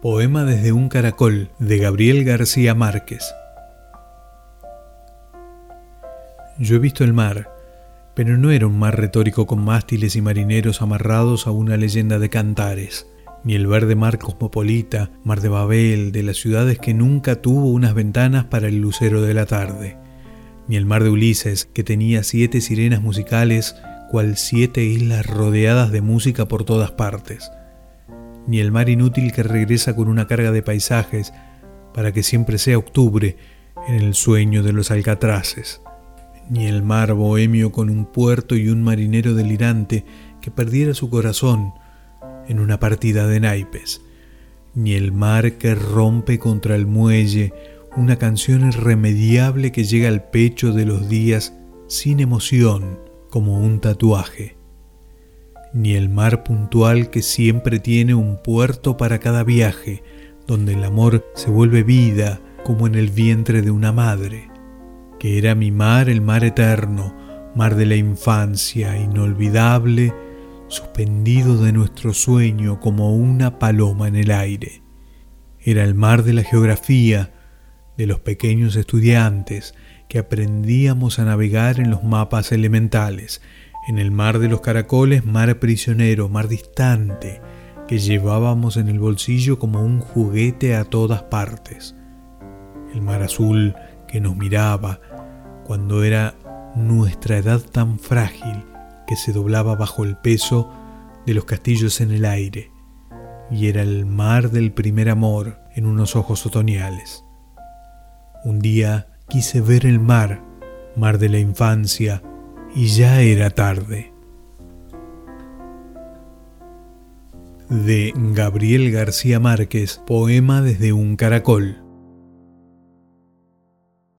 Poema desde un caracol de Gabriel García Márquez. Yo he visto el mar, pero no era un mar retórico con mástiles y marineros amarrados a una leyenda de cantares, ni el verde mar cosmopolita, mar de Babel, de las ciudades que nunca tuvo unas ventanas para el lucero de la tarde, ni el mar de Ulises, que tenía siete sirenas musicales, cual siete islas rodeadas de música por todas partes ni el mar inútil que regresa con una carga de paisajes para que siempre sea octubre en el sueño de los alcatraces, ni el mar bohemio con un puerto y un marinero delirante que perdiera su corazón en una partida de naipes, ni el mar que rompe contra el muelle una canción irremediable que llega al pecho de los días sin emoción como un tatuaje ni el mar puntual que siempre tiene un puerto para cada viaje, donde el amor se vuelve vida como en el vientre de una madre, que era mi mar el mar eterno, mar de la infancia, inolvidable, suspendido de nuestro sueño como una paloma en el aire. Era el mar de la geografía, de los pequeños estudiantes que aprendíamos a navegar en los mapas elementales, en el mar de los caracoles, mar prisionero, mar distante, que llevábamos en el bolsillo como un juguete a todas partes. El mar azul que nos miraba cuando era nuestra edad tan frágil que se doblaba bajo el peso de los castillos en el aire, y era el mar del primer amor en unos ojos otoñales. Un día quise ver el mar, mar de la infancia, y ya era tarde. De Gabriel García Márquez, poema desde un caracol.